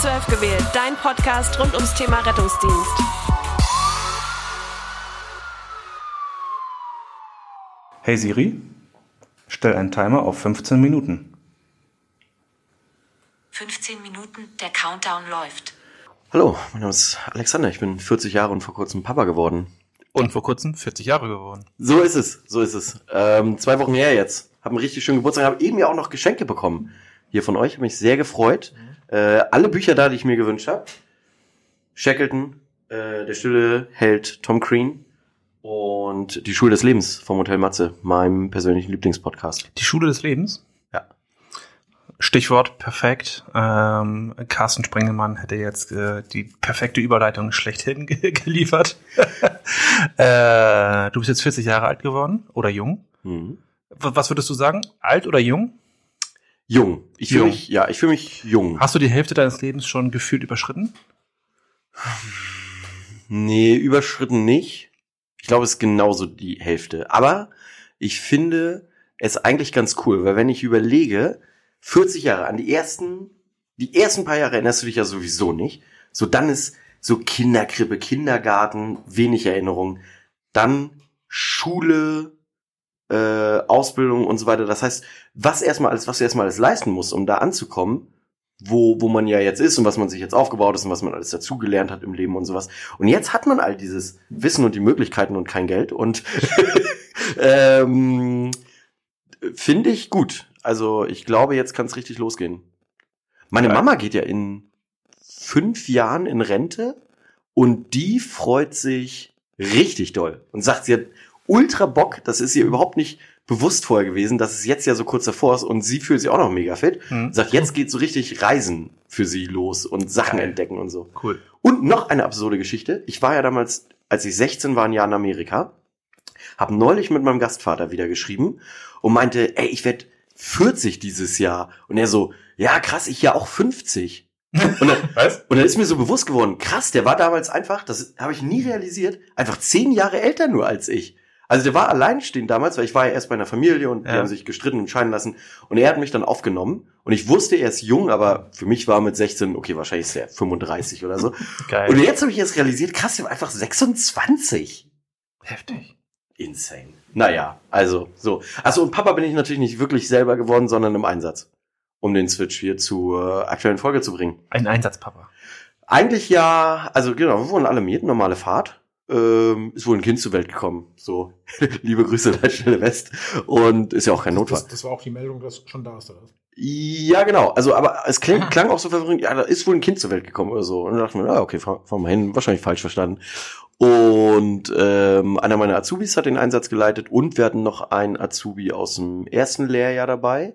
12 gewählt, dein Podcast rund ums Thema Rettungsdienst. Hey Siri, stell einen Timer auf 15 Minuten. 15 Minuten, der Countdown läuft. Hallo, mein Name ist Alexander, ich bin 40 Jahre und vor kurzem Papa geworden. Und vor kurzem 40 Jahre geworden. So ist es, so ist es. Ähm, zwei Wochen her jetzt. Hab einen richtig schönen Geburtstag, habe eben ja auch noch Geschenke bekommen. Hier von euch, habe mich sehr gefreut. Äh, alle Bücher da, die ich mir gewünscht habe. Shackleton, äh, Der stille Held Tom Crean und Die Schule des Lebens vom Hotel Matze, meinem persönlichen Lieblingspodcast. Die Schule des Lebens? Ja. Stichwort perfekt. Ähm, Carsten Sprengelmann hätte jetzt äh, die perfekte Überleitung schlechthin ge geliefert. äh, du bist jetzt 40 Jahre alt geworden oder jung. Mhm. Was würdest du sagen? Alt oder jung? Jung. Ich fühle mich, ja, ich fühle mich jung. Hast du die Hälfte deines Lebens schon gefühlt überschritten? Nee, überschritten nicht. Ich glaube, es ist genauso die Hälfte. Aber ich finde es eigentlich ganz cool, weil wenn ich überlege, 40 Jahre an die ersten, die ersten paar Jahre erinnerst du dich ja sowieso nicht. So dann ist so Kinderkrippe, Kindergarten, wenig Erinnerung. Dann Schule, äh, Ausbildung und so weiter. Das heißt, was erstmal alles, was du erstmal alles leisten musst, um da anzukommen, wo, wo man ja jetzt ist und was man sich jetzt aufgebaut ist und was man alles dazugelernt hat im Leben und sowas. Und jetzt hat man all dieses Wissen und die Möglichkeiten und kein Geld und ähm, finde ich gut. Also ich glaube, jetzt kann es richtig losgehen. Meine Ja. Mama geht ja in fünf Jahren in Rente und die freut sich richtig doll und sagt, sie hat ultra Bock, das ist ihr überhaupt nicht bewusst vorher gewesen, dass es jetzt ja so kurz davor ist und sie fühlt sich auch noch mega fit. Hm. Sagt, jetzt geht so richtig Reisen für sie los und Sachen Geil. entdecken und so. Cool. Und noch eine absurde Geschichte. Ich war ja damals, als ich 16 war, ein Jahr in Amerika, habe neulich mit meinem Gastvater wieder geschrieben und meinte, ey, ich werd 40 dieses Jahr. Und er so, ja krass, ich ja auch 50. Und dann, Was? und dann ist mir so bewusst geworden, krass, der war damals einfach, das habe ich nie realisiert, einfach zehn Jahre älter nur als ich. Also der war alleinstehend damals, weil ich war ja erst bei einer Familie und die Ja. haben sich gestritten und scheiden lassen. Und er hat mich dann aufgenommen. Und ich wusste, er ist jung, aber für mich war mit 16, okay, wahrscheinlich ist er 35 oder so. Geil. Und jetzt habe ich erst realisiert, krass, der war einfach 26. Heftig. Insane. Naja, also so. Also und Papa bin ich natürlich nicht wirklich selber geworden, sondern im Einsatz, um den Switch hier zur äh, aktuellen Folge zu bringen. Ein Einsatzpapa. Eigentlich ja, also genau, wir wurden alle mit, normale Fahrt. Ähm, ist wohl ein Kind zur Welt gekommen. So, liebe Grüße an Stelle West. Und ist ja auch kein Notfall. Das, das war auch die Meldung, dass schon da ist, oder was? Ja, genau. Also, aber es klang, klang auch so verwirrend, ja, da ist wohl ein Kind zur Welt gekommen oder so. Und dann dachte man, ja, okay, fahren fahr mal hin, wahrscheinlich falsch verstanden. Und ähm, einer meiner Azubis hat den Einsatz geleitet und wir hatten noch einen Azubi aus dem ersten Lehrjahr dabei.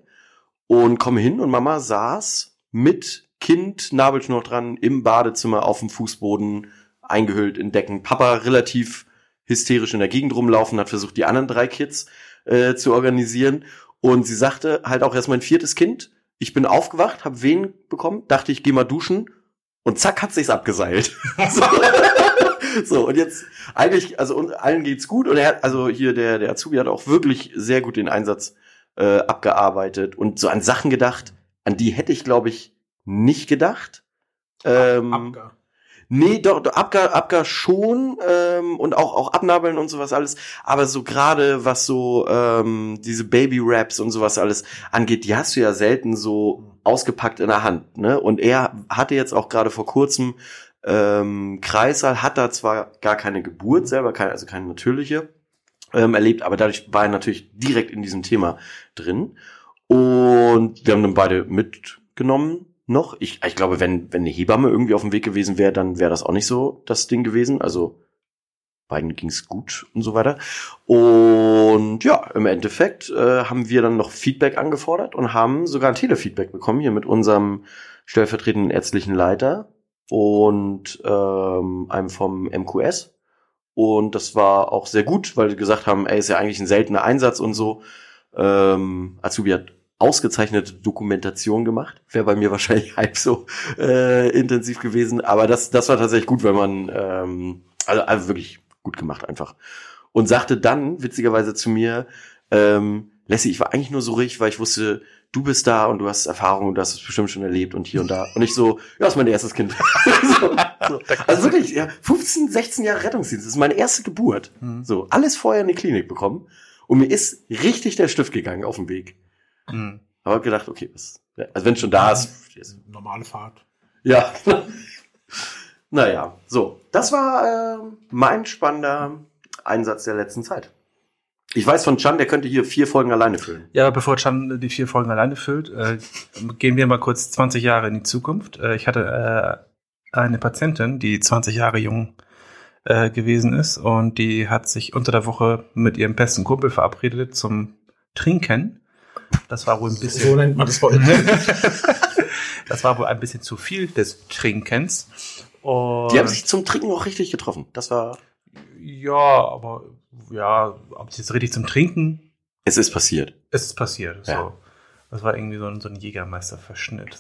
Und komme hin und Mama saß mit Kind, Nabelschnur dran, im Badezimmer auf dem Fußboden, eingehüllt in Decken. Papa relativ hysterisch in der Gegend rumlaufen, hat versucht, die anderen drei Kids äh, zu organisieren. Und sie sagte halt auch erst mein viertes Kind. Ich bin aufgewacht, habe Wehen bekommen, dachte ich, geh mal duschen und zack hat sich's abgeseilt. so. so und jetzt eigentlich, also allen geht's gut und er hat, also hier der der Azubi hat auch wirklich sehr gut den Einsatz äh, abgearbeitet und so an Sachen gedacht, an die hätte ich glaube ich nicht gedacht. Ähm, Abgar. Nee, doch, doch Abgar, Abgar schon ähm, und auch auch Abnabeln und sowas alles. Aber so gerade was so ähm, diese Baby-Raps und sowas alles angeht, die hast du ja selten so ausgepackt in der Hand. Ne? Und er hatte jetzt auch gerade vor kurzem ähm, Kreissaal, hat da zwar gar keine Geburt selber, keine, also keine natürliche ähm, erlebt, aber dadurch war er natürlich direkt in diesem Thema drin. Und wir haben dann beide mitgenommen noch. Ich, ich glaube, wenn, wenn eine Hebamme irgendwie auf dem Weg gewesen wäre, dann wäre das auch nicht so das Ding gewesen. Also beiden ging's gut und so weiter. Und ja, im Endeffekt äh, haben wir dann noch Feedback angefordert und haben sogar ein Telefeedback bekommen hier mit unserem stellvertretenden ärztlichen Leiter und ähm, einem vom MQS. Und das war auch sehr gut, weil die gesagt haben, ey, ist ja eigentlich ein seltener Einsatz und so. Ähm, Azubi hat ausgezeichnete Dokumentation gemacht. Wäre bei mir wahrscheinlich halb so äh, intensiv gewesen. Aber das, das war tatsächlich gut, weil man, ähm, also, also wirklich gut gemacht einfach. Und sagte dann, witzigerweise zu mir, ähm, Lassie, ich war eigentlich nur so ruhig, weil ich wusste, du bist da und du hast Erfahrung und du hast es bestimmt schon erlebt und hier und da. Und ich so, ja, ist mein erstes Kind. so, so. Also wirklich, ja, 15, 16 Jahre Rettungsdienst, das ist meine erste Geburt. Mhm. So, alles vorher in die Klinik bekommen. Und mir ist richtig der Stift gegangen auf dem Weg. Mhm. Aber hab gedacht, okay, was, also wenn schon da ist, Normale Fahrt. ja. naja, so. Das war ähm, mein spannender Einsatz der letzten Zeit. Ich weiß von Chan, der könnte hier vier Folgen alleine füllen. Ja, bevor Chan die vier Folgen alleine füllt, äh, gehen wir mal kurz 20 Jahre in die Zukunft. Äh, ich hatte äh, eine Patientin, die 20 Jahre jung äh, gewesen ist und die hat sich unter der Woche mit ihrem besten Kumpel verabredet zum Trinken. Das war wohl ein bisschen. So nennt man das heute. Das war wohl ein bisschen zu viel des Trinkens. Und Die haben sich zum Trinken auch richtig getroffen. Das war. ja, aber ja, ob es jetzt richtig zum Trinken Es ist passiert. es ist passiert. Ja. So. Das war irgendwie so ein, so ein Jägermeister-Verschnitt.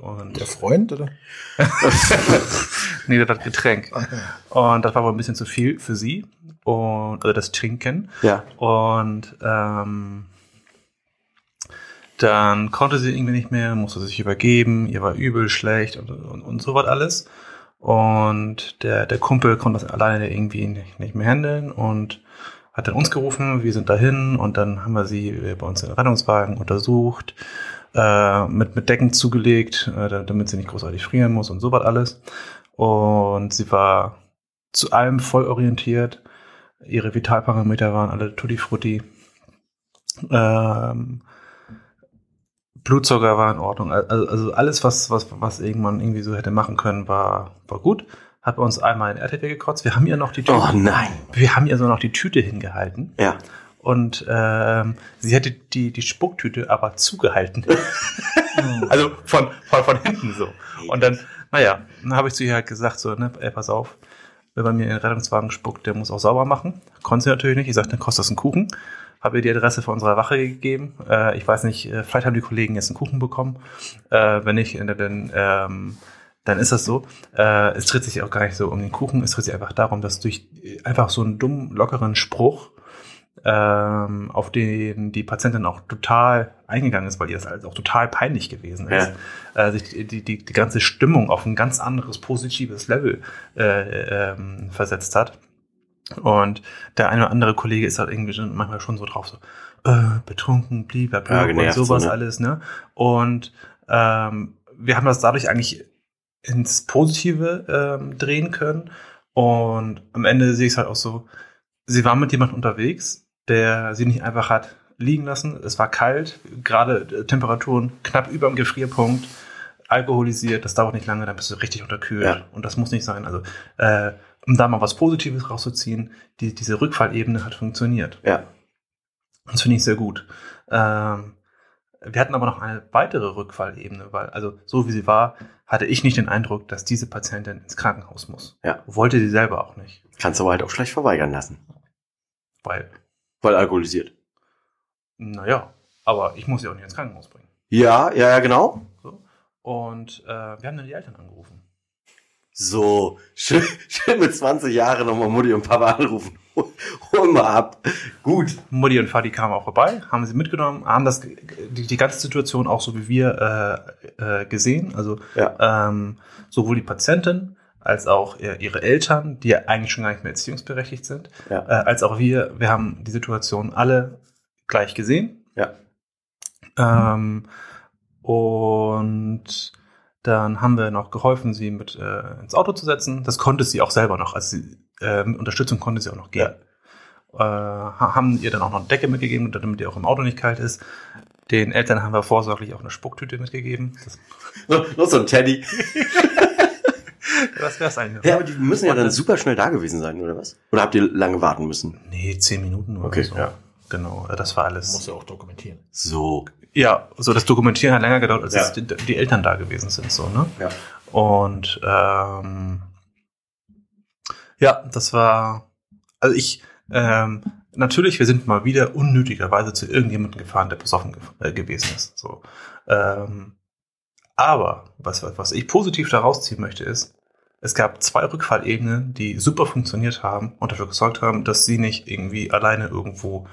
Und Der Freund, oder? nee, das Getränk. Und das war wohl ein bisschen zu viel für sie. Und, also das Trinken. Ja. Und ähm, dann konnte sie irgendwie nicht mehr, musste sich übergeben, ihr war übel, schlecht und, und, und so was alles. Und der, der Kumpel konnte das alleine irgendwie nicht, nicht mehr handeln und hat dann uns gerufen, wir sind dahin und dann haben wir sie bei uns in den Rettungswagen untersucht, äh, mit, mit Decken zugelegt, äh, da- damit sie nicht großartig frieren muss und so was alles. Und sie war zu allem voll orientiert. Ihre Vitalparameter waren alle tutti frutti. Ähm, Blutzucker war in Ordnung. Also, also alles, was, was, was irgendwann irgendwie so hätte machen können, war, war gut. Hat bei uns einmal in RTW gekotzt. Wir haben ihr noch die Tüte, Oh nein. wir haben ihr so noch die Tüte hingehalten. Ja. Und ähm, sie hätte die, die Spucktüte aber zugehalten. also von, von, von hinten so. Und dann, naja, dann habe ich zu ihr halt gesagt, so, ne, ey, pass auf, wer bei mir in den Rettungswagen spuckt, der muss auch sauber machen. Konnte sie natürlich nicht. Ich sagte, dann kostet das einen Kuchen. Habe ihr die Adresse von unserer Wache gegeben. Äh, ich weiß nicht, äh, vielleicht haben die Kollegen jetzt einen Kuchen bekommen. Äh, wenn nicht, äh, dann, ähm, dann ist das so. Äh, es dreht sich auch gar nicht so um den Kuchen. Es dreht sich einfach darum, dass durch äh, einfach so einen dummen, lockeren Spruch ähm, auf den die Patientin auch total eingegangen ist, weil ihr das alles auch total peinlich gewesen ist, äh, sich die, die, die, die ganze Stimmung auf ein ganz anderes positives Level äh, ähm, versetzt hat. Und der eine oder andere Kollege ist halt irgendwie manchmal schon so drauf, so äh, betrunken, blablabla Ja, und genervt so, sowas ne? alles, ne? Und ähm, wir haben das dadurch eigentlich ins Positive ähm, drehen können. Und am Ende sehe ich es halt auch so, sie war mit jemandem unterwegs, der sie nicht einfach hat liegen lassen. Es war kalt, gerade äh, Temperaturen knapp über dem Gefrierpunkt, alkoholisiert, das dauert nicht lange, dann bist du richtig unterkühlt. Ja. Und das muss nicht sein. Also, äh, um da mal was Positives rauszuziehen, die, diese Rückfallebene hat funktioniert. Ja. Das finde ich sehr gut. Ähm, wir hatten aber noch eine weitere Rückfallebene, weil, also so wie sie war, hatte ich nicht den Eindruck, dass diese Patientin ins Krankenhaus muss. Ja. Wollte sie selber auch nicht. Kannst du aber halt auch schlecht verweigern lassen. Weil, Weil alkoholisiert. naja, aber ich muss sie auch nicht ins Krankenhaus bringen. Ja, ja, ja, genau. So. Und äh, wir haben dann die Eltern angerufen. So, schön, schön mit 20 Jahren nochmal Mutti und Papa anrufen. Hol mal ab. Gut. Mutti und Vati kamen auch vorbei, haben sie mitgenommen, haben das die, die ganze Situation auch so wie wir äh, äh, gesehen. Also Ja. ähm, sowohl die Patientin als auch ihr- ihre Eltern, die ja eigentlich schon gar nicht mehr erziehungsberechtigt sind, Ja. äh, als auch wir. Wir haben die Situation alle gleich gesehen. Ja. Ähm, und dann haben wir noch geholfen, sie mit äh, ins Auto zu setzen. Das konnte sie auch selber noch. Also sie, äh, mit Unterstützung konnte sie auch noch gehen. Äh, ha- haben ihr dann auch noch eine Decke mitgegeben, damit ihr auch im Auto nicht kalt ist. Den Eltern haben wir vorsorglich auch eine Spucktüte mitgegeben. Noch so ein Teddy. das wär's eigentlich. Ja, aber die müssen ja dann super schnell da gewesen sein, oder was? Oder habt ihr lange warten müssen? Nee, zehn Minuten oder Okay, so. ja. Genau, das war alles. Muss ja auch dokumentieren. So. Ja, so das Dokumentieren hat länger gedauert, als Ja. die, die Eltern da gewesen sind, so, ne? Ja. Und ähm, ja, das war, also ich, ähm, natürlich, wir sind mal wieder unnötigerweise zu irgendjemandem gefahren, der besoffen ge äh, gewesen ist. So. Ähm, aber was was ich positiv daraus ziehen möchte, ist, es gab zwei Rückfallebenen, die super funktioniert haben und dafür gesorgt haben, dass sie nicht irgendwie alleine irgendwo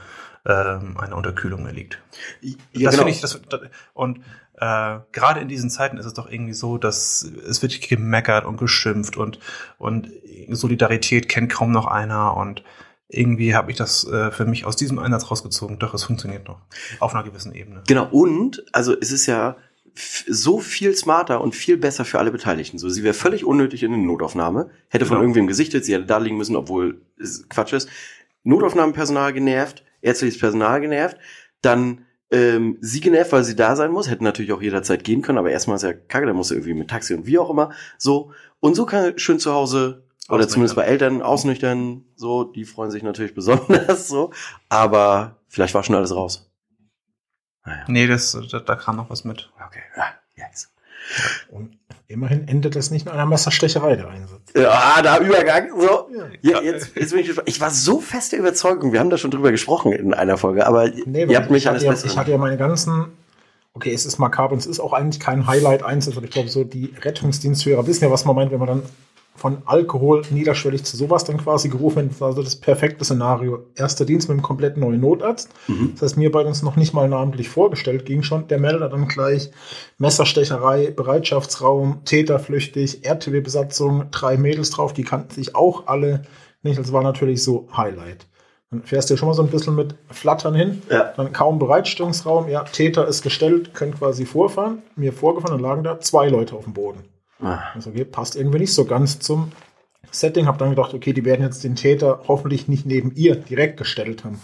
ähm, eine Unterkühlung erliegt. Ja, das genau. finde ich, das, das, und äh, gerade in diesen Zeiten ist es doch irgendwie so, dass es wird gemeckert und geschimpft und, und Solidarität kennt kaum noch einer und irgendwie habe ich das äh, für mich aus diesem Einsatz rausgezogen. Doch, es funktioniert noch. Auf einer gewissen Ebene. Genau, und, also es ist ja so viel smarter und viel besser für alle Beteiligten. So, sie wäre völlig unnötig in eine Notaufnahme, hätte von Genau. irgendwem gesichtet, sie hätte da liegen müssen, obwohl es Quatsch ist. Notaufnahmenpersonal genervt, ärztliches Personal genervt, dann ähm, sie genervt, weil sie da sein muss, hätte natürlich auch jederzeit gehen können, aber erstmal ist ja kacke, da muss sie irgendwie mit Taxi und wie auch immer, so. Und so kann er schön zu Hause oder zumindest bei Eltern ausnüchtern, so, die freuen sich natürlich besonders, so. Aber vielleicht war schon alles raus. Naja. Nee, das, da, da kam noch was mit. Okay, ja, yes. Und immerhin endet das nicht in einer Messerstecherei, der Einsatz. Ja, da Übergang, so. Ja. Jetzt, jetzt bin ich gespannt. Ich war so fest der Überzeugung, wir haben da schon drüber gesprochen in einer Folge, aber Nee, ihr habt mich ich, alles hatte ja, besser. ich hatte ja meine ganzen, okay, es ist makaber und es ist auch eigentlich kein Highlight-Einsatz, aber ich glaube, so die Rettungsdiensthörer wissen ja, was man meint, wenn man dann von Alkohol niederschwellig zu sowas dann quasi gerufen wird. Das war also das perfekte Szenario. Erster Dienst mit einem komplett neuen Notarzt. Mhm. Das heißt, mir bei uns noch nicht mal namentlich vorgestellt ging schon. Der Melder dann gleich Messerstecherei, Bereitschaftsraum, Täter flüchtig, RTW-Besatzung, drei Mädels drauf, die kannten sich auch alle nicht. Das war natürlich so Highlight. Dann fährst du ja schon mal so ein bisschen mit Flattern hin. Ja. Dann kaum Bereitstellungsraum. Ja, Täter ist gestellt, können quasi vorfahren. Mir vorgefahren, dann lagen da zwei Leute auf dem Boden. Ah, Also okay, passt irgendwie nicht so ganz zum Setting. Hab dann gedacht, okay, die werden jetzt den Täter hoffentlich nicht neben ihr direkt gestellt haben.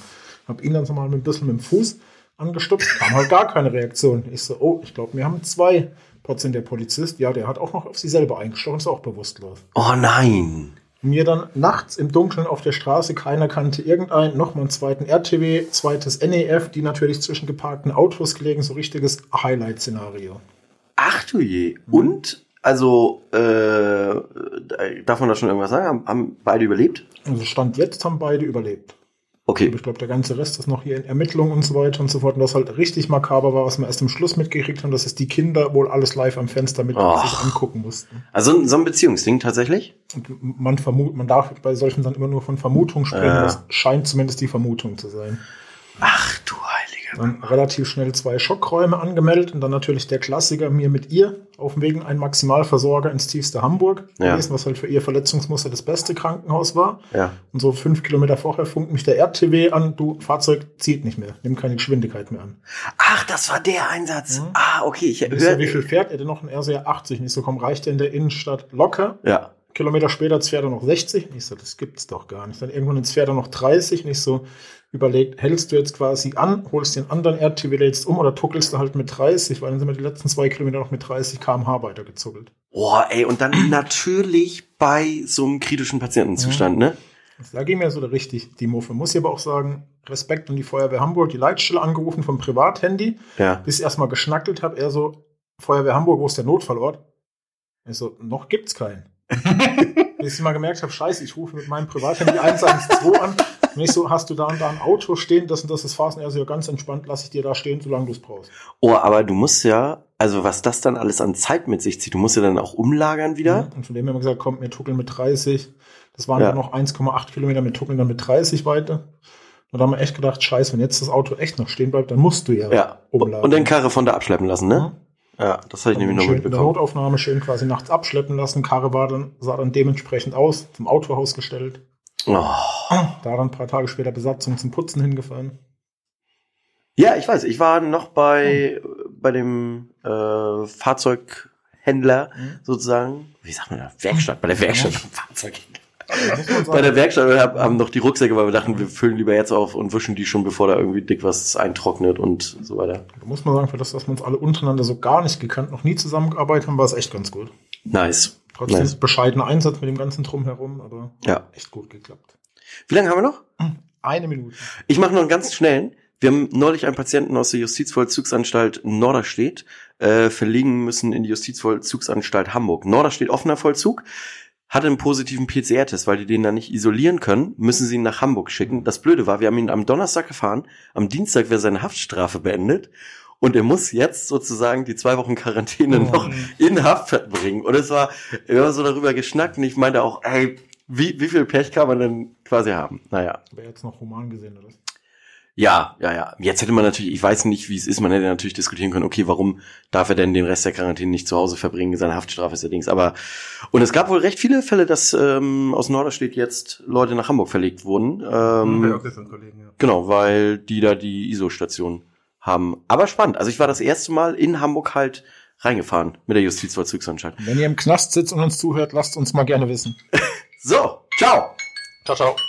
Hab ihn dann so mal mit ein bisschen mit dem Fuß angestupst, kam halt gar keine Reaktion. Ich so, oh, ich glaube, wir haben zwei Prozent der Polizist. Ja, der hat auch noch auf sie selber eingestochen, ist auch bewusstlos. Oh nein. Mir dann nachts im Dunkeln auf der Straße, keiner kannte irgendeinen, nochmal einen zweiten RTW, zweites NEF, die natürlich zwischen geparkten Autos gelegen, so richtiges Highlight-Szenario. Ach du je. Und, also, äh, darf man da schon irgendwas sagen? Haben, haben beide überlebt? Also Stand jetzt haben beide überlebt. Okay. Aber ich glaube, der ganze Rest ist noch hier in Ermittlungen und so weiter und so fort. Und das halt richtig makaber war, was wir erst am Schluss mitgekriegt haben, dass es die Kinder wohl alles live am Fenster mit Och. sich angucken mussten. Also so ein Beziehungsding tatsächlich? Und man vermut, man darf bei solchen Sachen immer nur von Vermutung sprechen. Ja. Das scheint zumindest die Vermutung zu sein. Ach. Dann relativ schnell zwei Schockräume angemeldet und dann natürlich der Klassiker mir mit ihr auf dem Weg in einen Maximalversorger ins tiefste Hamburg Ja. gewesen, was halt für ihr Verletzungsmuster das beste Krankenhaus war. Ja. Und so fünf Kilometer vorher funkt mich der RTW an, du, Fahrzeug zieht nicht mehr, nimm keine Geschwindigkeit mehr an. Ach, das war der Einsatz. Ah, okay. Ich Ich so, wie höre. viel fährt er denn noch? Er so, ja, 80. Nicht so, komm, reicht der in der Innenstadt locker? Ja. Kilometer später fährt er noch 60. Nicht so, das gibt's doch gar nicht. Dann irgendwann fährt er noch 30. Nicht so, überlegt, hältst du jetzt quasi an, holst den anderen RTW lädst um oder tuckelst du halt mit 30, weil dann sind wir die letzten zwei Kilometer noch mit 30 km/h weitergezuckelt. Boah, ey, und dann natürlich bei so einem kritischen Patientenzustand, ne? Also Da ging mir so richtig die Muffe. Muss ich aber auch sagen, Respekt an die Feuerwehr Hamburg, die Leitstelle angerufen vom Privathandy, Ja. bis ich erstmal geschnackelt habe. Er so, Feuerwehr Hamburg, wo ist der Notfallort? Ich so, noch gibt's keinen. bis ich mal gemerkt habe, scheiße, ich rufe mit meinem Privathandy 112 an. Und ich so, hast du da und da ein Auto stehen, das und das ist Fahren? Er so, ja, ganz entspannt, lass ich dir da stehen, solange du es brauchst. Oh, aber du musst ja, also was das dann alles an Zeit mit sich zieht, du musst ja dann auch umlagern wieder. Und von dem haben wir gesagt, komm, wir tuckeln mit 30. Das waren Ja. dann noch 1,8 Kilometer, wir tuckeln dann mit 30 weiter. Und da haben wir echt gedacht, scheiße, wenn jetzt das Auto echt noch stehen bleibt, dann musst du ja, Ja. umladen. Und den Karre von da abschleppen lassen, ne? Ja, das hatte ich nämlich noch schön in der mitbekommen. Notaufnahme schön quasi nachts abschleppen lassen. Karre war dann, sah dann dementsprechend aus, zum Autohaus gestellt. Oh. Da dann ein paar Tage später Besatzung zum Putzen hingefahren. Ja, ich weiß, ich war noch bei, bei dem äh, Fahrzeughändler Mhm. sozusagen. Wie sagt man da? Werkstatt, bei der Werkstatt. Fahrzeughändler. Da muss man Bei der Werkstatt haben noch die Rucksäcke, weil wir dachten, wir füllen lieber jetzt auf und wischen die schon, bevor da irgendwie dick was eintrocknet und so weiter. da muss man sagen, für das, dass wir uns alle untereinander so gar nicht gekannt, noch nie zusammengearbeitet haben, war es echt ganz gut. Nice. Trotzdem nice. bescheidener Einsatz mit dem ganzen Drumherum, aber Ja. echt gut geklappt. Wie lange haben wir noch? Eine Minute. Ich mache noch einen ganz schnellen. Wir haben neulich einen Patienten aus der Justizvollzugsanstalt Norderstedt äh, verlegen müssen in die Justizvollzugsanstalt Hamburg. Norderstedt offener Vollzug hatte einen positiven PCR-Test, weil die den da nicht isolieren können, müssen sie ihn nach Hamburg schicken. Das Blöde war, wir haben ihn am Donnerstag gefahren, am Dienstag wäre seine Haftstrafe beendet und er muss jetzt sozusagen die zwei Wochen Quarantäne Oh. noch in Haft verbringen. Und es war, wir haben so darüber geschnackt und ich meinte auch, ey, wie, wie viel Pech kann man denn quasi haben? Naja. Aber jetzt noch human gesehen, oder? Ja, ja, ja. Jetzt hätte man natürlich, ich weiß nicht, wie es ist, man hätte natürlich diskutieren können, okay, warum darf er denn den Rest der Quarantäne nicht zu Hause verbringen? Seine Haftstrafe ist ja Dings. Aber, und es gab wohl recht viele Fälle, dass ähm, aus Norderstedt jetzt Leute nach Hamburg verlegt wurden. Ähm, Ja, Kollegen, ja. Genau, weil die da die ISO-Station haben. Aber spannend. Also ich war das erste Mal in Hamburg halt reingefahren mit der Justizvollzugsanstalt. Wenn ihr im Knast sitzt und uns zuhört, lasst uns mal gerne wissen. So, ciao! Ciao, ciao.